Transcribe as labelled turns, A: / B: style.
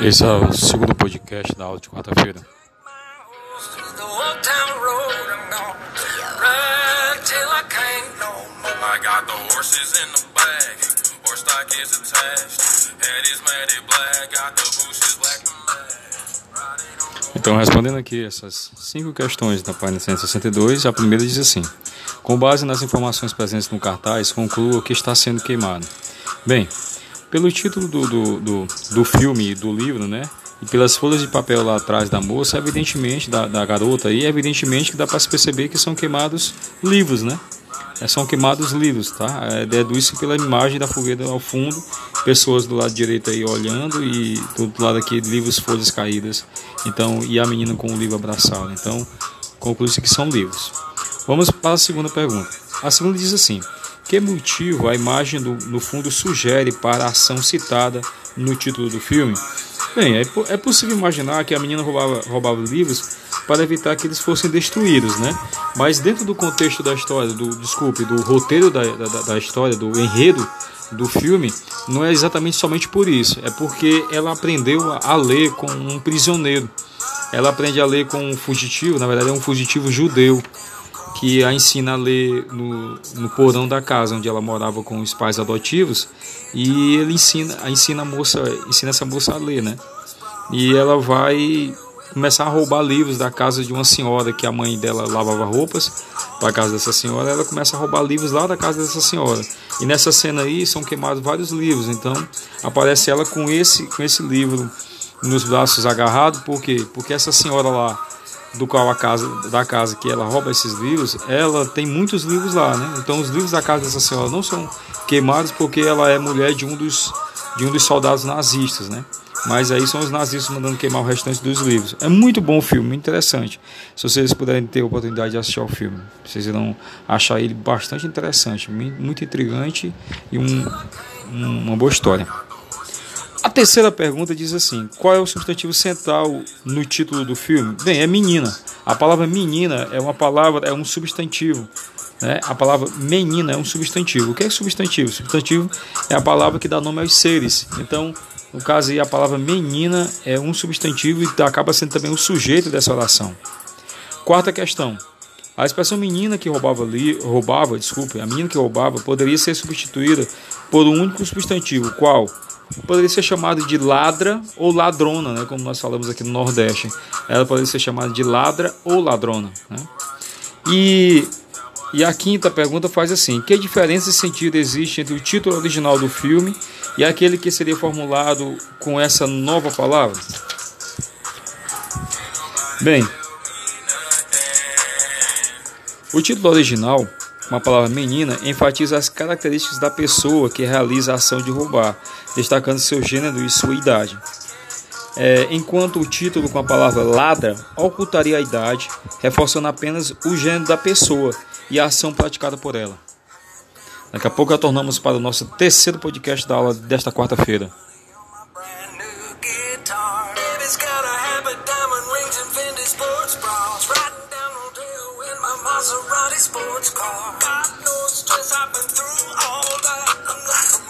A: Esse é o segundo podcast da aula de quarta-feira. Então, respondendo aqui essas cinco questões da página 162, a primeira diz assim: Com base nas informações presentes no cartaz, conclua que está sendo queimado. Bem, pelo título do, do, do, do filme e do livro, né? E pelas folhas de papel lá atrás da moça, evidentemente, da, da garota aí, evidentemente que dá para se perceber que são queimados livros, né? É, são queimados livros, tá? É, deduz pela imagem da fogueira ao fundo, pessoas do lado direito aí olhando e do lado aqui livros, folhas caídas. Então, e a menina com o livro abraçado. Então, conclui-se que são livros. Vamos para a segunda pergunta. A segunda diz assim: que motivo a imagem do, no fundo sugere para a ação citada no título do filme? Bem, é, é possível imaginar que a menina roubava, roubava livros para evitar que eles fossem destruídos, né? Mas dentro do contexto da história, do desculpe, do roteiro da, da, da história, do enredo do filme, não é exatamente somente por isso, é porque ela aprendeu a ler com um prisioneiro. Ela aprende a ler com um fugitivo, na verdade é um fugitivo judeu que a ensina a ler no, no porão da casa onde ela morava com os pais adotivos e ele ensina, ensina a moça, ensina essa moça a ler, né? E ela vai começar a roubar livros da casa de uma senhora que a mãe dela lavava roupas para casa dessa senhora, ela começa a roubar livros lá da casa dessa senhora. E nessa cena aí são queimados vários livros, então aparece ela com esse com esse livro nos braços agarrado, por quê? Porque essa senhora lá do qual a casa da casa que ela rouba esses livros, ela tem muitos livros lá, né? Então os livros da casa dessa senhora não são queimados porque ela é mulher de um dos de um dos soldados nazistas, né? Mas aí são os nazistas mandando queimar o restante dos livros. É muito bom o filme, interessante. Se vocês puderem ter a oportunidade de assistir ao filme, vocês irão achar ele bastante interessante, muito intrigante e um, uma boa história. A terceira pergunta diz assim: qual é o substantivo central no título do filme? Bem, é menina. A palavra menina é uma palavra, é um substantivo. Né? A palavra menina é um substantivo. O que é substantivo? Substantivo é a palavra que dá nome aos seres. Então, no caso aí, a palavra menina é um substantivo e acaba sendo também o sujeito dessa oração. Quarta questão. A expressão menina que roubava, li, roubava, desculpe, a menina que roubava poderia ser substituída por um único substantivo, qual? Poderia ser chamada de ladra ou ladrona, né, como nós falamos aqui no Nordeste. Ela poderia ser chamada de ladra ou ladrona. Né? E, e a quinta pergunta faz assim: que diferença de sentido existe entre o título original do filme e aquele que seria formulado com essa nova palavra? Bem, o título original uma palavra menina, enfatiza as características da pessoa que realiza a ação de roubar, destacando seu gênero e sua idade. É, enquanto o título com a palavra ladra ocultaria a idade, reforçando apenas o gênero da pessoa e a ação praticada por ela. Daqui a pouco retornamos para o nosso terceiro podcast da aula desta quarta-feira. Maserati sports car. Got no stress, I've been through all that. I'm like